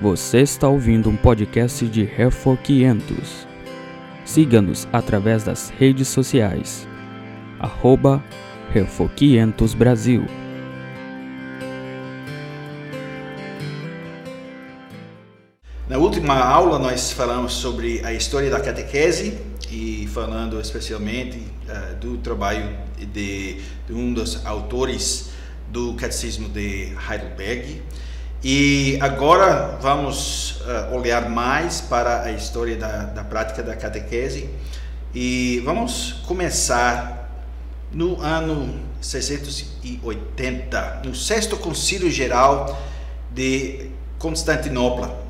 Você está ouvindo um podcast de Refor 500. Siga-nos através das redes sociais. Arroba Refor 500 Brasil. Na última aula nós falamos sobre a história da catequese e falando especialmente uh, do trabalho de, de um dos autores do Catecismo de Heidelberg, e agora vamos uh, olhar mais para a história da, da prática da catequese e vamos começar no ano 680, no sexto concílio geral de Constantinopla.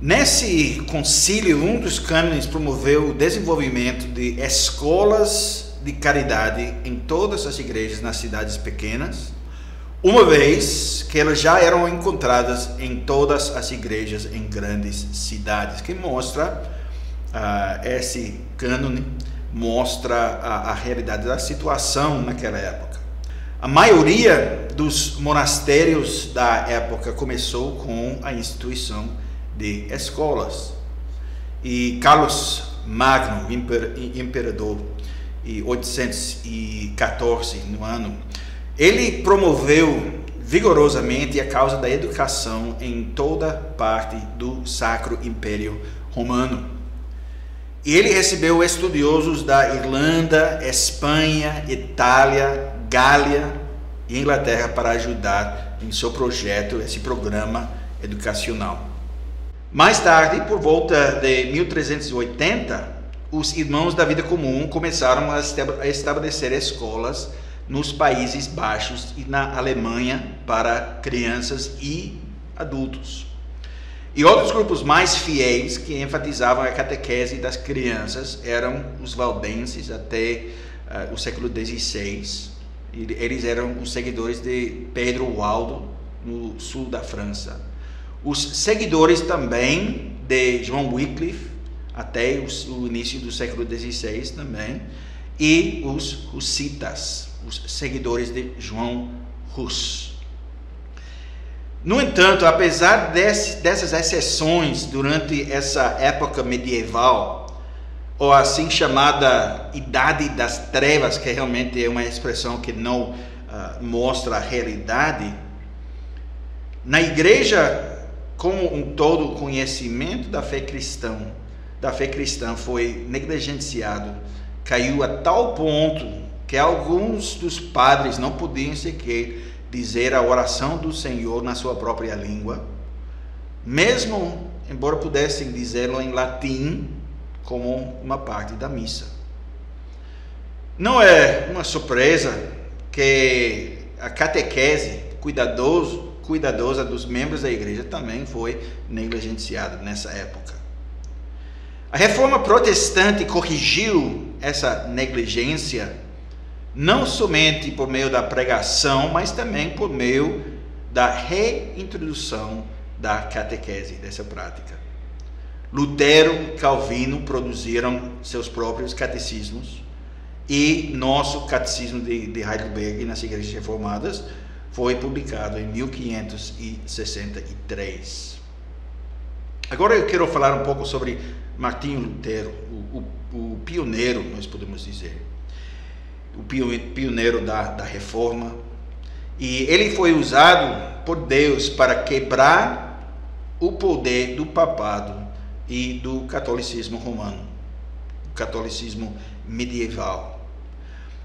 Nesse concílio, um dos cânones promoveu o desenvolvimento de escolas de caridade em todas as igrejas nas cidades pequenas uma vez que elas já eram encontradas em todas as igrejas em grandes cidades, que mostra uh, esse cânone mostra a, a realidade da situação naquela época. A maioria dos monastérios da época começou com a instituição de escolas. E Carlos Magno, imperador, em 814 no ano, ele promoveu vigorosamente a causa da educação em toda parte do Sacro Império Romano. E ele recebeu estudiosos da Irlanda, Espanha, Itália, Gália e Inglaterra para ajudar em seu projeto, esse programa educacional. Mais tarde, por volta de 1380, os irmãos da vida comum começaram a estabelecer escolas nos Países Baixos e na Alemanha para crianças e adultos. E outros grupos mais fiéis que enfatizavam a catequese das crianças eram os valdenses até uh, o século XVI. Eles eram os seguidores de Pedro Waldo no sul da França. Os seguidores também de João Wycliffe até o, início do século XVI também e os hussitas os seguidores de João Rus. No entanto, apesar desse, dessas exceções durante essa época medieval, ou assim chamada Idade das Trevas, que realmente é uma expressão que não uh, mostra a realidade, na igreja como um todo, o conhecimento da fé cristã, da fé cristã foi negligenciado, caiu a tal ponto que alguns dos padres não podiam sequer dizer a oração do Senhor na sua própria língua, mesmo embora pudessem dizê-lo em latim como uma parte da missa. Não é uma surpresa que a catequese cuidadoso, cuidadosa dos membros da igreja também foi negligenciada nessa época. A reforma protestante corrigiu essa negligência não somente por meio da pregação, mas também por meio da reintrodução da catequese, dessa prática. Lutero e Calvino produziram seus próprios catecismos e nosso catecismo de, de Heidelberg nas igrejas reformadas foi publicado em 1563. Agora eu quero falar um pouco sobre Martinho Lutero, o, o, o pioneiro, nós podemos dizer o pioneiro da, da reforma. E ele foi usado por Deus para quebrar o poder do papado e do catolicismo romano, o catolicismo medieval.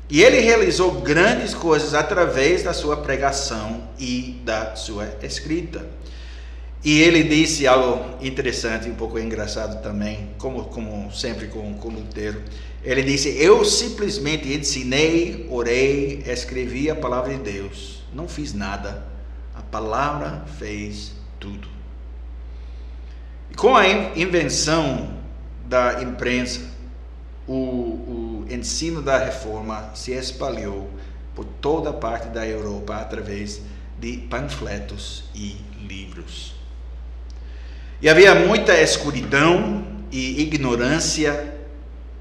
E ele realizou grandes coisas através da sua pregação e da sua escrita. E ele disse algo interessante, um pouco engraçado também, como, como sempre com, com Lutero. Ele disse: Eu simplesmente ensinei, orei, escrevi a palavra de Deus. Não fiz nada. A palavra fez tudo. E com a invenção da imprensa, o, o ensino da reforma se espalhou por toda parte da Europa através de panfletos e livros. E havia muita escuridão e ignorância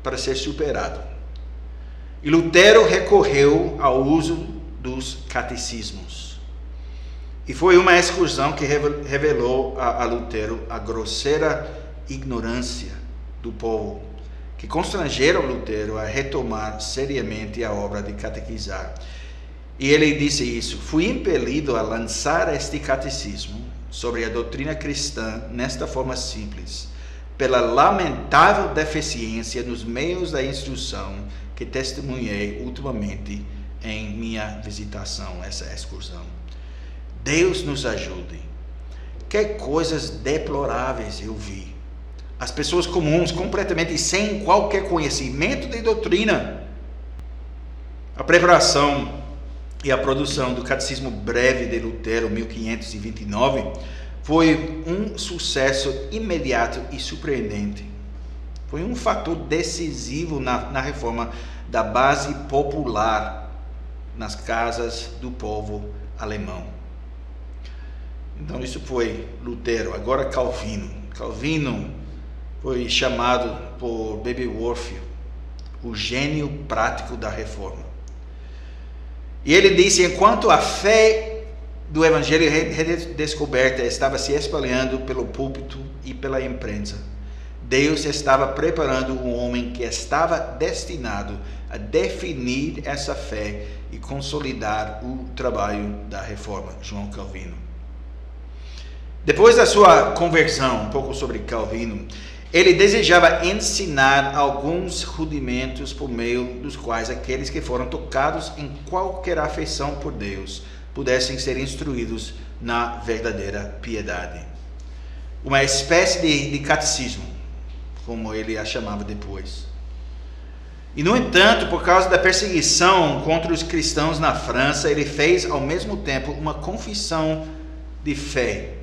para ser superado. E Lutero recorreu ao uso dos catecismos. E foi uma excursão que revelou a, a Lutero a grosseira ignorância do povo, que constrangeram Lutero a retomar seriamente a obra de catequizar. E ele disse isso: Fui impelido a lançar este catecismo sobre a doutrina cristã nesta forma simples, pela lamentável deficiência nos meios da instrução que testemunhei ultimamente em minha visitação, essa excursão. Deus nos ajude. Que coisas deploráveis eu vi. As pessoas comuns, completamente sem qualquer conhecimento de doutrina. A preparação e a produção do Catecismo Breve de Lutero, 1529, foi um sucesso imediato e surpreendente. Foi um fator decisivo na, na reforma da base popular nas casas do povo alemão. Então isso foi Lutero, agora Calvino. Calvino foi chamado por Bebeworth o gênio prático da reforma. E ele disse: enquanto a fé do evangelho redescoberta estava se espalhando pelo púlpito e pela imprensa, Deus estava preparando um homem que estava destinado a definir essa fé e consolidar o trabalho da reforma, João Calvino. Depois da sua conversão, um pouco sobre Calvino, ele desejava ensinar alguns rudimentos por meio dos quais aqueles que foram tocados em qualquer afeição por Deus pudessem ser instruídos na verdadeira piedade. Uma espécie de, de catecismo, como ele a chamava depois. E, no entanto, por causa da perseguição contra os cristãos na França, ele fez ao mesmo tempo uma confissão de fé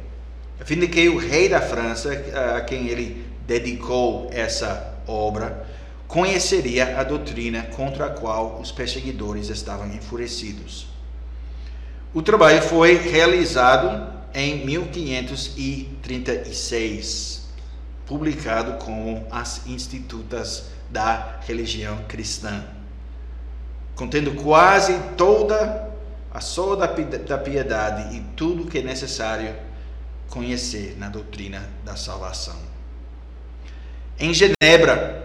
a fim de que o rei da França, a quem ele dedicou essa obra, conheceria a doutrina contra a qual os perseguidores estavam enfurecidos. O trabalho foi realizado em 1536, publicado como As Institutas da Religião Cristã, contendo quase toda a sola da piedade e tudo que é necessário conhecer na doutrina da salvação. Em Genebra,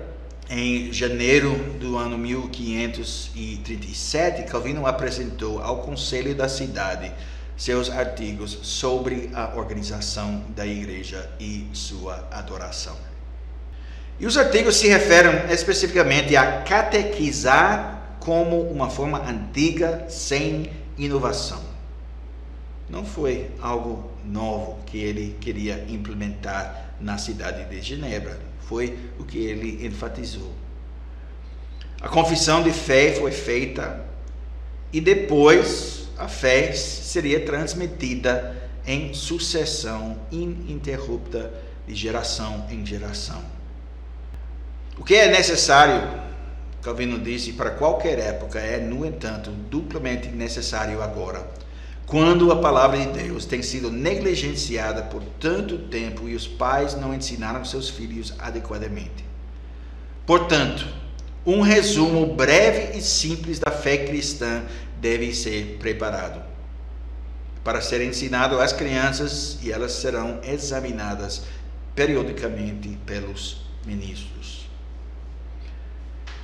em janeiro do ano 1537, Calvino apresentou ao conselho da cidade seus artigos sobre a organização da igreja e sua adoração. E os artigos se referem especificamente a catequizar como uma forma antiga sem inovação não foi algo novo que ele queria implementar na cidade de Genebra. Foi o que ele enfatizou. A confissão de fé foi feita e depois a fé seria transmitida em sucessão ininterrupta de geração em geração. O que é necessário, Calvino disse, para qualquer época é, no entanto, duplamente necessário agora quando a palavra de Deus tem sido negligenciada por tanto tempo e os pais não ensinaram seus filhos adequadamente. Portanto, um resumo breve e simples da fé cristã deve ser preparado para ser ensinado às crianças e elas serão examinadas periodicamente pelos ministros.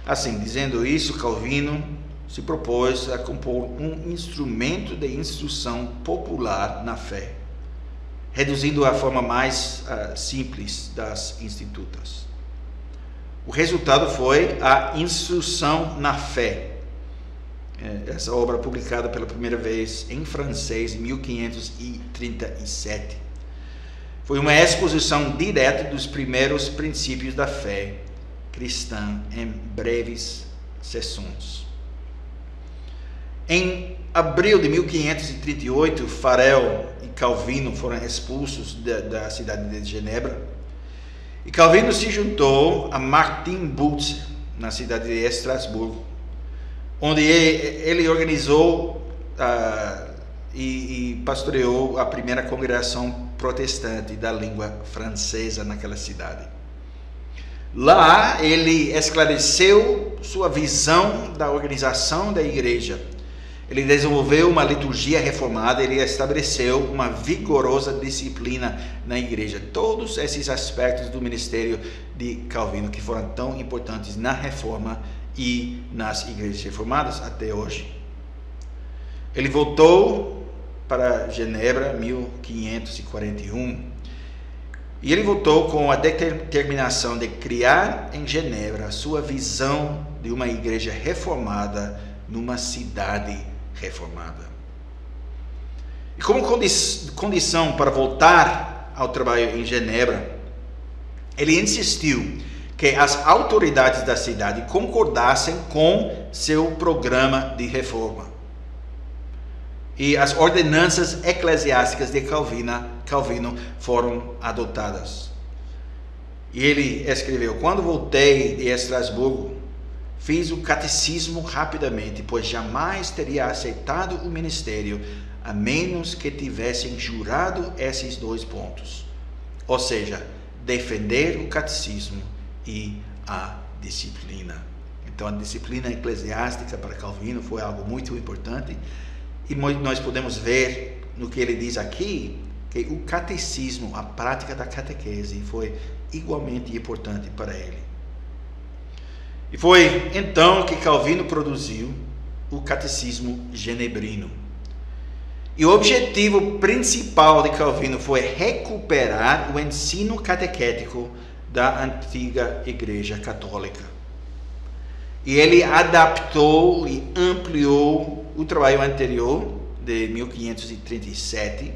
Assim, dizendo isso, Calvino se propôs a compor um instrumento de instrução popular na fé, reduzindo a forma mais uh, simples das institutas. O resultado foi a Instrução na Fé, é, essa obra publicada pela primeira vez em francês em 1537. Foi uma exposição direta dos primeiros princípios da fé cristã em breves sessões. Em abril de 1538, Farel e Calvino foram expulsos da, da cidade de Genebra. E Calvino se juntou a Martin Butz, na cidade de Estrasburgo, onde ele organizou uh, e, e pastoreou a primeira congregação protestante da língua francesa naquela cidade. Lá ele esclareceu sua visão da organização da igreja Ele desenvolveu uma liturgia reformada, ele estabeleceu uma vigorosa disciplina na igreja. Todos esses aspectos do ministério de Calvino que foram tão importantes na reforma e nas igrejas reformadas até hoje. Ele voltou para Genebra 1541 e ele voltou com a determinação de criar em Genebra a sua visão de uma igreja reformada numa cidade reformada. E como condição para voltar ao trabalho em Genebra, ele insistiu que as autoridades da cidade concordassem com seu programa de reforma e as ordenanças eclesiásticas de Calvino, Calvino foram adotadas. E ele escreveu: Quando voltei de Estrasburgo, fiz o catecismo rapidamente, pois jamais teria aceitado o ministério a menos que tivessem jurado esses dois pontos. Ou seja, defender o catecismo e a disciplina. Então, a disciplina eclesiástica para Calvino foi algo muito importante e nós podemos ver no que ele diz aqui que o catecismo, a prática da catequese, foi igualmente importante para ele. E foi então que Calvino produziu o catecismo genebrino. E o objetivo principal de Calvino foi recuperar o ensino catequético da antiga Igreja Católica. E ele adaptou e ampliou o trabalho anterior, de 1537.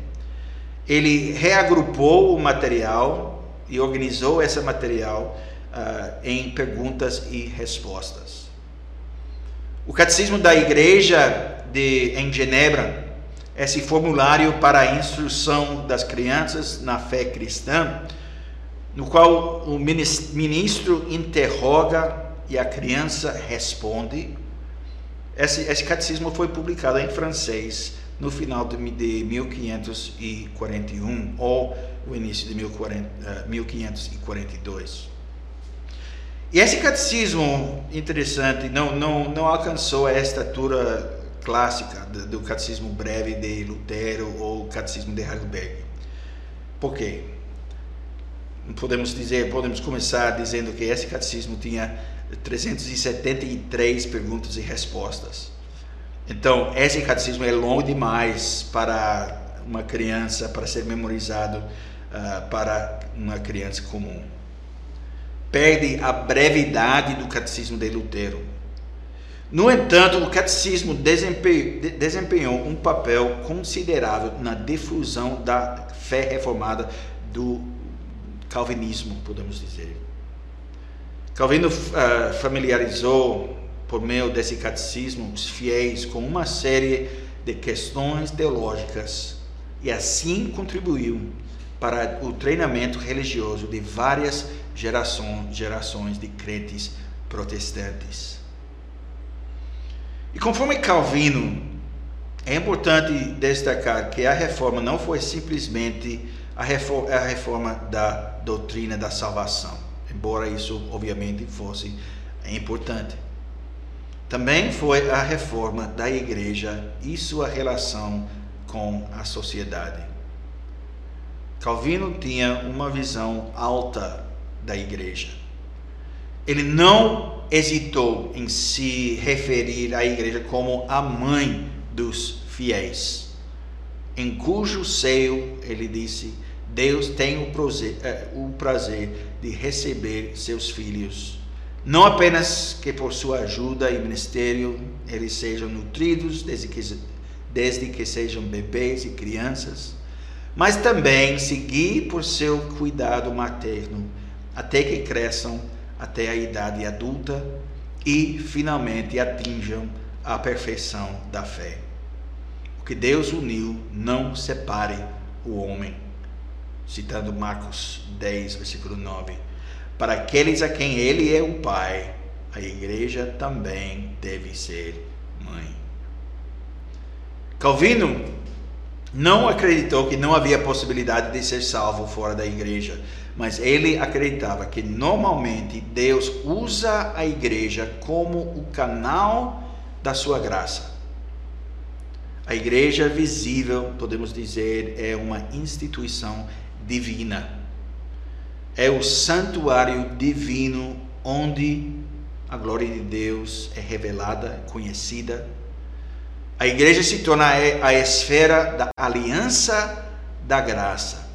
Ele reagrupou o material e organizou esse material uh, em perguntas e respostas. O Catecismo da Igreja de, em Genebra, esse formulário para a instrução das crianças na fé cristã, no qual o ministro interroga e a criança responde. Esse, esse catecismo foi publicado em francês no final de, de 1541 ou o início de 1542. E esse catecismo interessante não, não, não alcançou a estatura clássica do, do catecismo breve de Lutero ou catecismo de Heidelberg. Por quê? Podemos dizer, podemos começar dizendo que esse catecismo tinha 373 perguntas e respostas. Então, esse catecismo é longo demais para uma criança, para ser memorizado uh, para uma criança comum. Perde a brevidade do catecismo de Lutero. No entanto, o catecismo desempenhou um papel considerável na difusão da fé reformada do calvinismo, podemos dizer. Calvino uh, familiarizou, por meio desse catecismo, os fiéis com uma série de questões teológicas e assim contribuiu para o treinamento religioso de várias gerações, gerações de crentes protestantes. E conforme Calvino, é importante destacar que a reforma não foi simplesmente a reforma, a reforma da doutrina da salvação embora isso obviamente fosse importante. Também foi a reforma da igreja e sua relação com a sociedade. Calvino tinha uma visão alta da igreja. Ele não hesitou em se referir à igreja como a mãe dos fiéis, em cujo seio, ele disse, Deus tem o prazer, é, o prazer de receber seus filhos. Não apenas que por sua ajuda e ministério eles sejam nutridos desde que, desde que sejam bebês e crianças, mas também seguir por seu cuidado materno até que cresçam até a idade adulta e finalmente atinjam a perfeição da fé. O que Deus uniu não separe o homem citando Marcos 10, versículo 9. Para aqueles a quem ele é o pai, a igreja também deve ser mãe. Calvino não acreditou que não havia possibilidade de ser salvo fora da igreja, mas ele acreditava que normalmente Deus usa a igreja como o canal da sua graça. A igreja visível, podemos dizer, é uma instituição divina. É o santuário divino onde a glória de Deus é revelada, conhecida. A igreja se torna a esfera da aliança da graça.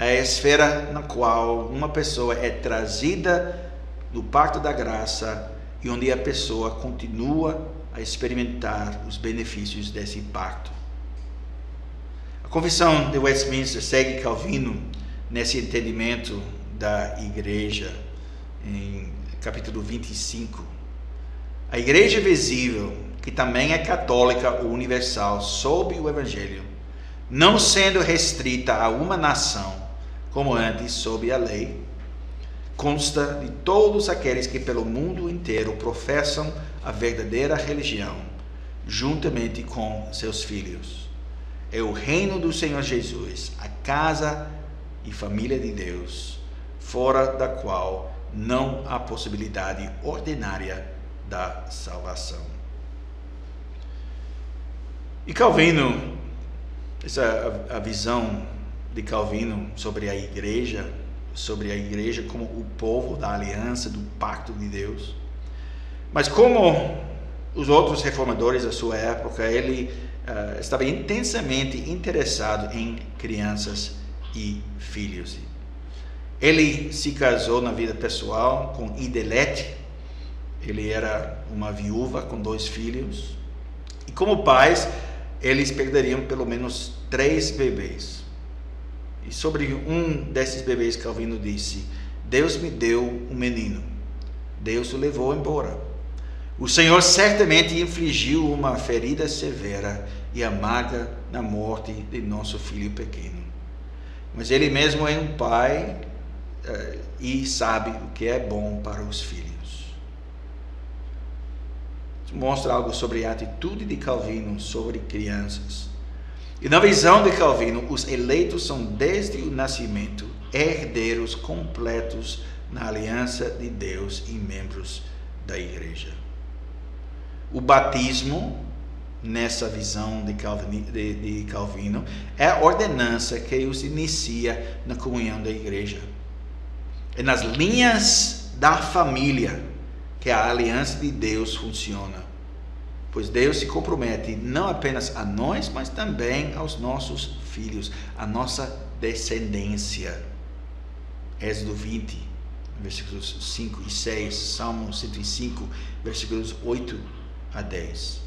A esfera na qual uma pessoa é trazida do pacto da graça e onde a pessoa continua a experimentar os benefícios desse pacto. A Confissão de Westminster segue Calvino nesse entendimento da igreja, em capítulo 25. A igreja visível, que também é católica ou universal, sob o Evangelho, não sendo restrita a uma nação, como antes sob a lei, consta de todos aqueles que pelo mundo inteiro professam a verdadeira religião, juntamente com seus filhos. É o reino do Senhor Jesus, a casa e família de Deus, fora da qual não há possibilidade ordinária da salvação. E Calvino, essa a, a visão de Calvino sobre a igreja, sobre a igreja como o povo da aliança, do pacto de Deus. Mas como os outros reformadores da sua época, ele uh, estava intensamente interessado em crianças e filhos. Ele se casou na vida pessoal com Idelete. Ele era uma viúva com dois filhos. E como pais, eles perderiam pelo menos três bebês. E sobre um desses bebês, Calvino disse: Deus me deu um menino. Deus o levou embora. O Senhor certamente infligiu uma ferida severa e amarga na morte de nosso filho pequeno. Mas Ele mesmo é um pai uh, e sabe o que é bom para os filhos. Isso mostra algo sobre a atitude de Calvino sobre crianças. E na visão de Calvino, os eleitos são desde o nascimento herdeiros completos na aliança de Deus e membros da igreja. O batismo, nessa visão de Calvino, de, de Calvino, é a ordenança que os inicia na comunhão da igreja. É nas linhas da família que a aliança de Deus funciona. Pois Deus se compromete não apenas a nós, mas também aos nossos filhos, a nossa descendência. Êxodo 20, versículos 5 e 6, Salmo 105, versículos 8 a 10.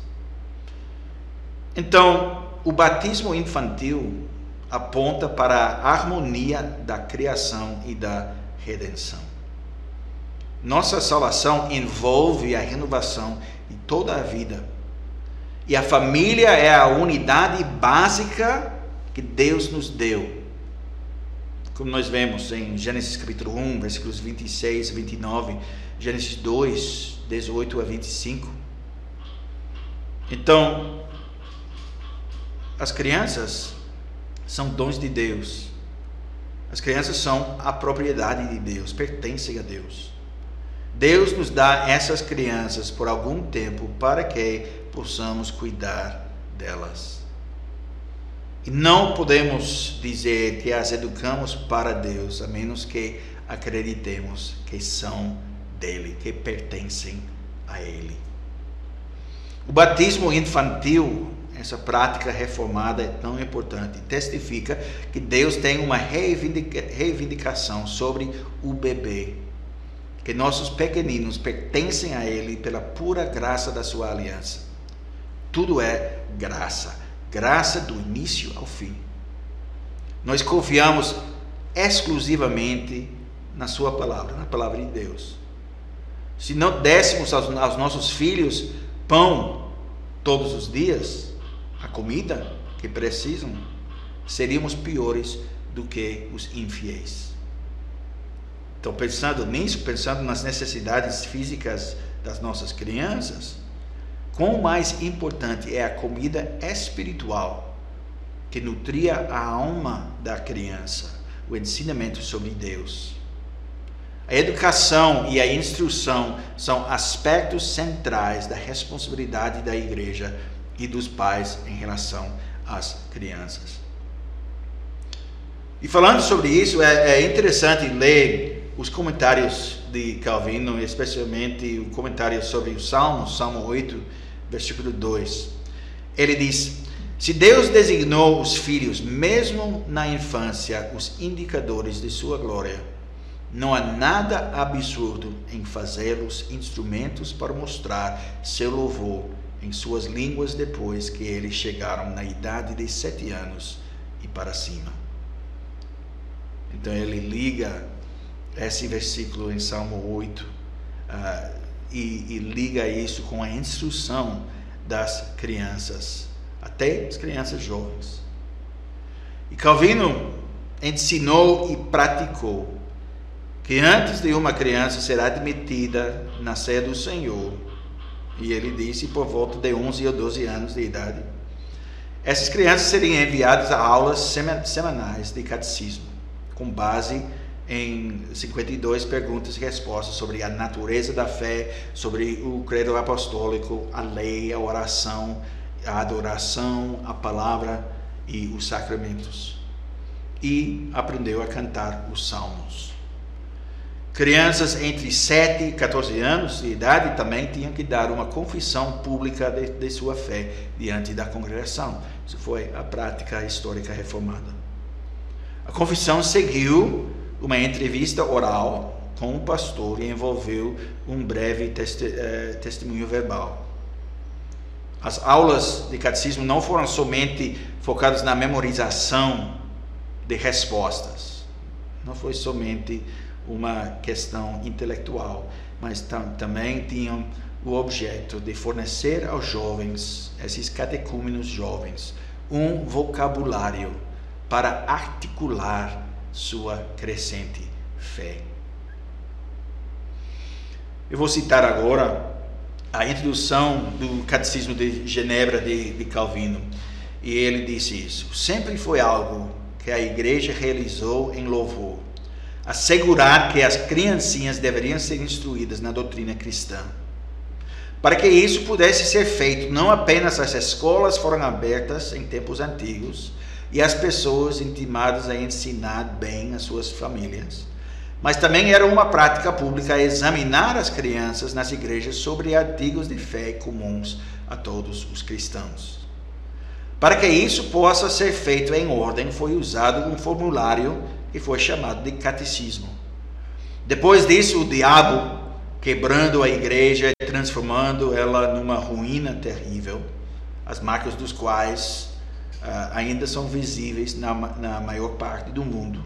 Então, o batismo infantil aponta para a harmonia da criação e da redenção. Nossa salvação envolve a renovação de toda a vida. E a família é a unidade básica que Deus nos deu. Como nós vemos em Gênesis capítulo 1, versículos 26 e 29, Gênesis 2, 18 a 25. Então, as crianças são dons de Deus. As crianças são a propriedade de Deus, pertencem a Deus. Deus nos dá essas crianças por algum tempo para que possamos cuidar delas. E não podemos dizer que as educamos para Deus, a menos que acreditemos que são dele, que pertencem a Ele. O batismo infantil essa prática reformada é tão importante. Testifica que Deus tem uma reivindicação sobre o bebê. Que nossos pequeninos pertencem a Ele pela pura graça da sua aliança. Tudo é graça. Graça do início ao fim. Nós confiamos exclusivamente na Sua palavra, na palavra de Deus. Se não dessemos aos, aos nossos filhos pão todos os dias, a comida que precisam, seríamos piores do que os infiéis. Então, pensando nisso, pensando nas necessidades físicas das nossas crianças, quão mais importante é a comida espiritual que nutria a alma da criança, o ensinamento sobre Deus. A educação e a instrução são aspectos centrais da responsabilidade da igreja e dos pais em relação às crianças. E falando sobre isso, é, é interessante ler os comentários de Calvino, especialmente o comentário sobre o Salmo, Salmo 8, versículo 2. Ele diz: Se Deus designou os filhos, mesmo na infância, os indicadores de sua glória, não há nada absurdo em fazê-los instrumentos para mostrar seu louvor em suas línguas depois que eles chegaram na idade de sete anos e para cima. Então ele liga esse versículo em Salmo 8 uh, ah, e, e liga isso com a instrução das crianças, até as crianças jovens. E Calvino ensinou e praticou que antes de uma criança ser admitida na sede do Senhor, e ele disse por volta de 11 ou 12 anos de idade, essas crianças seriam enviadas a aulas semanais de catecismo, com base em 52 perguntas e respostas sobre a natureza da fé, sobre o credo apostólico, a lei, a oração, a adoração, a palavra e os sacramentos. E aprendeu a cantar os salmos. Crianças entre 7 e 14 anos de idade também tinham que dar uma confissão pública de, de sua fé diante da congregação. Isso foi a prática histórica reformada. A confissão seguiu uma entrevista oral com o pastor e envolveu um breve testi eh, testemunho verbal. As aulas de catecismo não foram somente focadas na memorização de respostas. Não foi somente uma questão intelectual, mas tam também tinham o objeto de fornecer aos jovens, esses catecúmenos jovens, um vocabulário para articular sua crescente fé. Eu vou citar agora a introdução do Catecismo de Genebra de, de Calvino. E ele disse isso: sempre foi algo que a igreja realizou em louvor assegurar que as criancinhas deveriam ser instruídas na doutrina cristã. Para que isso pudesse ser feito, não apenas as escolas foram abertas em tempos antigos e as pessoas intimadas a ensinar bem as suas famílias, mas também era uma prática pública examinar as crianças nas igrejas sobre artigos de fé comuns a todos os cristãos. Para que isso possa ser feito em ordem, foi usado um formulário e foi chamado de catecismo. Depois disso, o diabo, quebrando a igreja e transformando ela numa ruína terrível, as marcas dos quais ainda são visíveis na, na maior parte do mundo,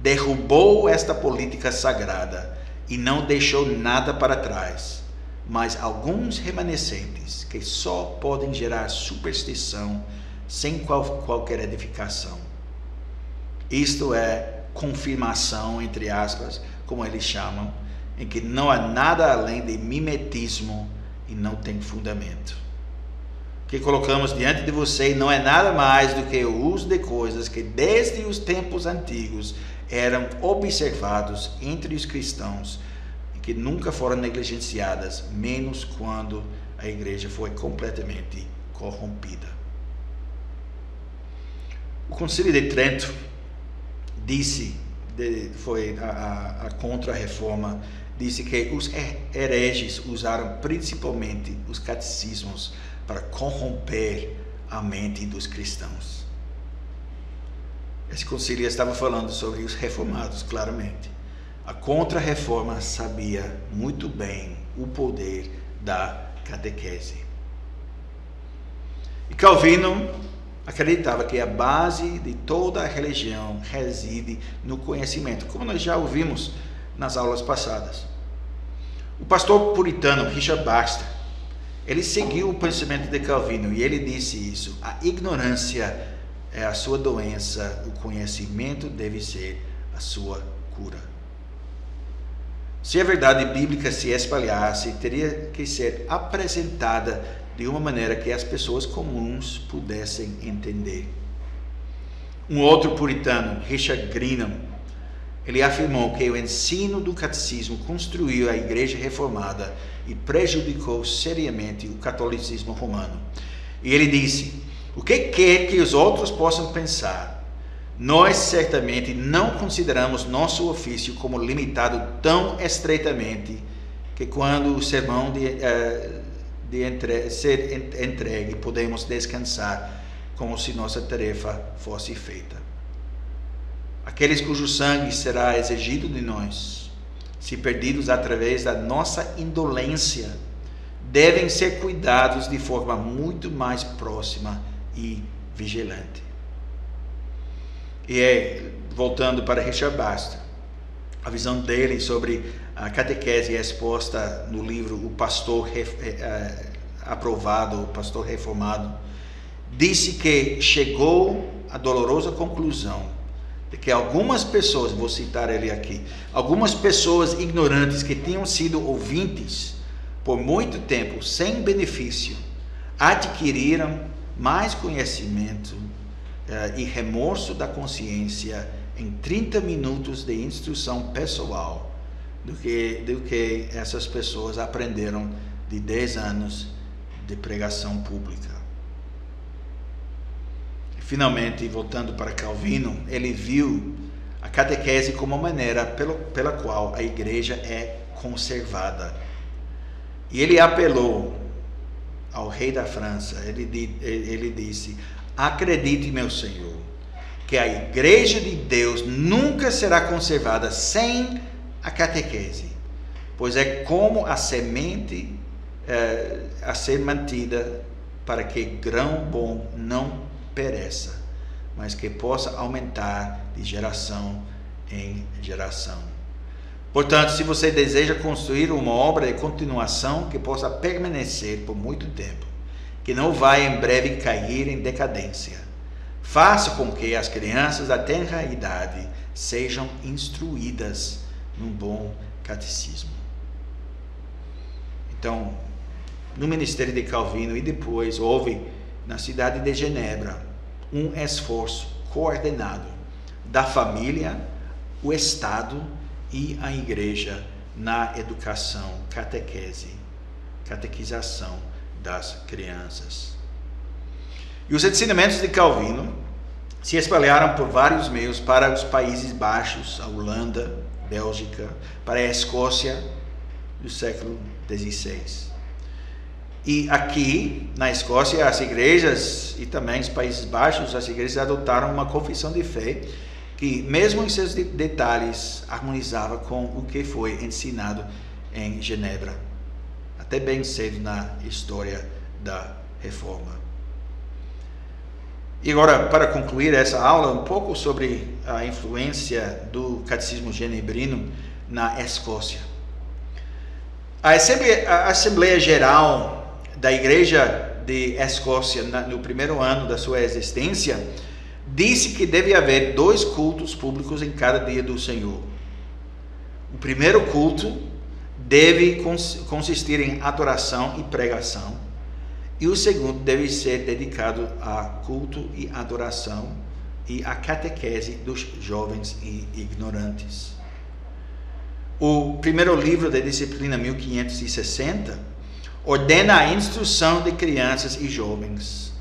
derrubou esta política sagrada e não deixou nada para trás, mas alguns remanescentes que só podem gerar superstição sem qual, qualquer edificação. Isto é confirmação, entre aspas, como eles chamam, em que não há nada além de mimetismo e não tem fundamento. Que colocamos diante de você não é nada mais do que o uso de coisas que desde os tempos antigos eram observados entre os cristãos e que nunca foram negligenciadas, menos quando a igreja foi completamente corrompida. O Concílio de Trento disse, de, foi a, a, a contra-reforma, disse que os hereges usaram principalmente os catecismos para corromper a mente dos cristãos. Esse concílio estava falando sobre os reformados, claramente. A contra-reforma sabia muito bem o poder da catequese. E Calvino acreditava que a base de toda a religião reside no conhecimento, como nós já ouvimos nas aulas passadas. O pastor puritano Richard Baxter, ele seguiu o pensamento de Calvino e ele disse isso: a ignorância é a sua doença, o conhecimento deve ser a sua cura. Se a verdade bíblica se espalhasse, teria que ser apresentada de uma maneira que as pessoas comuns pudessem entender. Um outro puritano, Richard Greenham, ele afirmou que o ensino do catecismo construiu a igreja reformada e prejudicou seriamente o catolicismo romano. E ele disse: O que quer que os outros possam pensar? Nós certamente não consideramos nosso ofício como limitado tão estreitamente que quando o sermão de, uh, de entre, ser entregue podemos descansar como se nossa tarefa fosse feita. Aqueles cujo sangue será exigido de nós, se perdidos através da nossa indolência, devem ser cuidados de forma muito mais próxima e vigilante. E é, voltando para Richard Baxter, a visão dele sobre a catequese exposta no livro O Pastor é, é, Aprovado, O Pastor Reformado, disse que chegou à dolorosa conclusão que algumas pessoas, vou citar ele aqui, algumas pessoas ignorantes que tinham sido ouvintes por muito tempo sem benefício, adquiriram mais conhecimento uh, e remorso da consciência em 30 minutos de instrução pessoal do que, do que essas pessoas aprenderam de 10 anos de pregação pública. Finalmente, voltando para Calvino, ele viu a catequese como uma maneira pelo, pela qual a igreja é conservada. E ele apelou ao rei da França, ele, ele disse: Acredite, meu Senhor, que a igreja de Deus nunca será conservada sem a catequese, pois é como a semente é, a ser mantida para que grão bom não pereça, mas que possa aumentar de geração em geração. Portanto, se você deseja construir uma obra de continuação que possa permanecer por muito tempo, que não vai em breve cair em decadência. Faça com que as crianças da tenra idade sejam instruídas num bom catecismo. Então, no ministério de Calvino e depois houve na cidade de Genebra um esforço coordenado da família, o Estado e a igreja na educação, catequese, catequização das crianças. E os ensinamentos de Calvino se espalharam por vários meios para os Países Baixos, a Holanda, Bélgica, para a Escócia do século XVI. E aqui, na Escócia, as igrejas e também os Países Baixos, as igrejas adotaram uma confissão de fé que, mesmo em seus detalhes, harmonizava com o que foi ensinado em Genebra até bem cedo na história da reforma. E agora, para concluir essa aula, um pouco sobre a influência do catecismo genebrino na Escócia. A Assembleia, a Assembleia Geral da Igreja de Escócia, no primeiro ano da sua existência, disse que deve haver dois cultos públicos em cada dia do Senhor. O primeiro culto deve consistir em adoração e pregação, e o segundo deve ser dedicado a culto e adoração e a catequese dos jovens e ignorantes. O primeiro livro da disciplina 1560 ordena a instrução de crianças e jovens,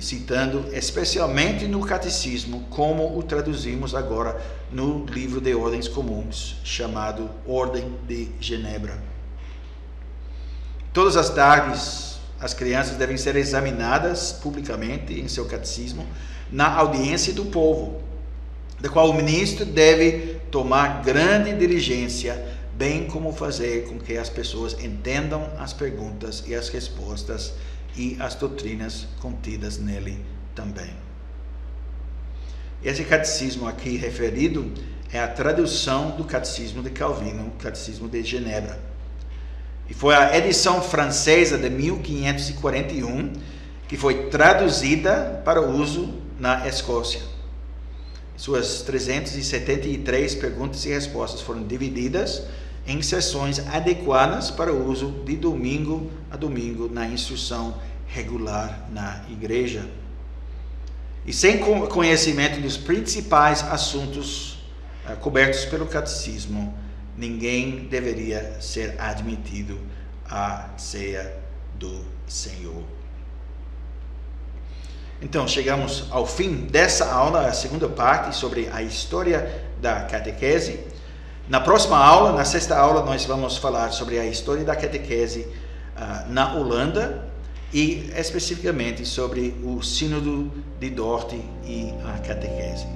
citando especialmente no catecismo, como o traduzimos agora no livro de ordens comuns, chamado Ordem de Genebra. Todas as tardes, as crianças devem ser examinadas publicamente em seu catecismo na audiência do povo, da qual o ministro deve tomar grande diligência, bem como fazer com que as pessoas entendam as perguntas e as respostas e as doutrinas contidas nele também. Esse catecismo aqui referido é a tradução do catecismo de Calvino, catecismo de Genebra. E foi a edição francesa de 1541 que foi traduzida para uso na Escócia. Suas 373 perguntas e respostas foram divididas em sessões adequadas para o uso de domingo a domingo na instrução regular na igreja e sem conhecimento dos principais assuntos uh, cobertos pelo catecismo, ninguém deveria ser admitido à ceia do Senhor. Então, chegamos ao fim dessa aula, a segunda parte sobre a história da catequese. Na próxima aula, na sexta aula, nós vamos falar sobre a história da catequese uh, na Holanda e especificamente sobre o Sínodo de Dort e a catequese.